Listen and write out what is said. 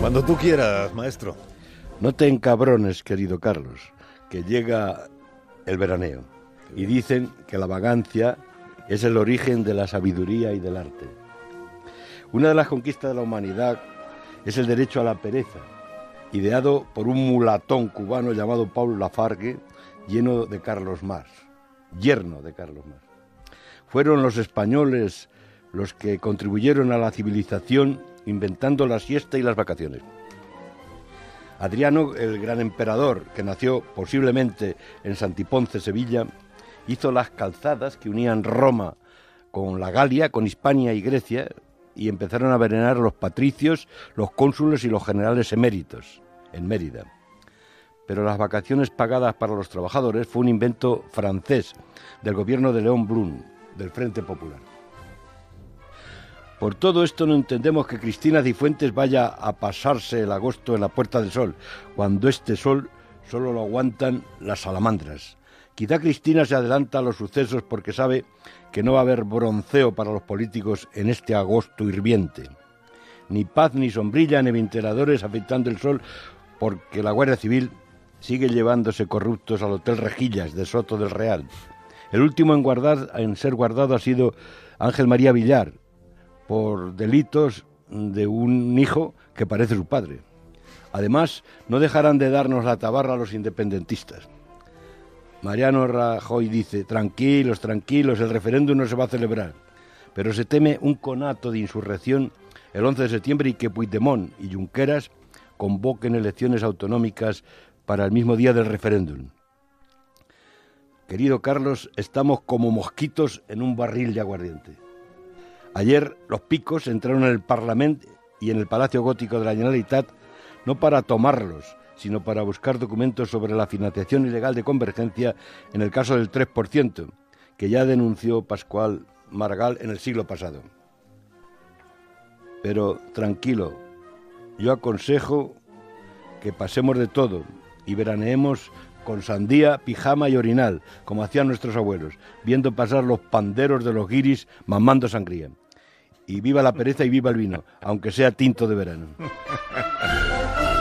Cuando tú quieras, maestro. No te encabrones, querido Carlos, que llega el veraneo. Y dicen que la vagancia es el origen de la sabiduría y del arte. Una de las conquistas de la humanidad es el derecho a la pereza, ideado por un mulatón cubano llamado Paul Lafargue, lleno de Carlos Marx, yerno de Carlos Marx. Fueron los españoles los que contribuyeron a la civilización inventando la siesta y las vacaciones. Adriano, el gran emperador, que nació posiblemente en Santiponce, Sevilla, hizo las calzadas que unían Roma con la Galia, con Hispania y Grecia, y empezaron a venerar a los patricios, los cónsules y los generales eméritos en Mérida. Pero las vacaciones pagadas para los trabajadores fue un invento francés del gobierno de León Brun, del Frente Popular. Por todo esto no entendemos que Cristina Cifuentes vaya a pasarse el agosto en la Puerta del Sol, cuando este sol solo lo aguantan las salamandras. Quizá Cristina se adelanta a los sucesos porque sabe que no va a haber bronceo para los políticos en este agosto hirviente. Ni paz, ni sombrilla, ni ventiladores afectando el sol, porque la Guardia Civil sigue llevándose corruptos al Hotel Rejillas de Soto del Real. El último guardar, en ser guardado ha sido Ángel María Villar, por delitos de un hijo que parece su padre. Además, no dejarán de darnos la tabarra a los independentistas. Mariano Rajoy dice, tranquilos, tranquilos, el referéndum no se va a celebrar, pero se teme un conato de insurrección el 11 de septiembre y que Puigdemont y Junqueras convoquen elecciones autonómicas para el mismo día del referéndum. Querido Carlos, estamos como mosquitos en un barril de aguardiente. Ayer los picos entraron en el Parlamento y en el Palacio Gótico de la Generalitat no para tomarlos, sino para buscar documentos sobre la financiación ilegal de Convergencia en el caso del 3%, que ya denunció Pascual Margal en el siglo pasado. Pero tranquilo, yo aconsejo que pasemos de todo y veraneemos con sandía, pijama y orinal, como hacían nuestros abuelos, viendo pasar los panderos de los guiris mamando sangría. Y viva la pereza y viva el vino, aunque sea tinto de verano.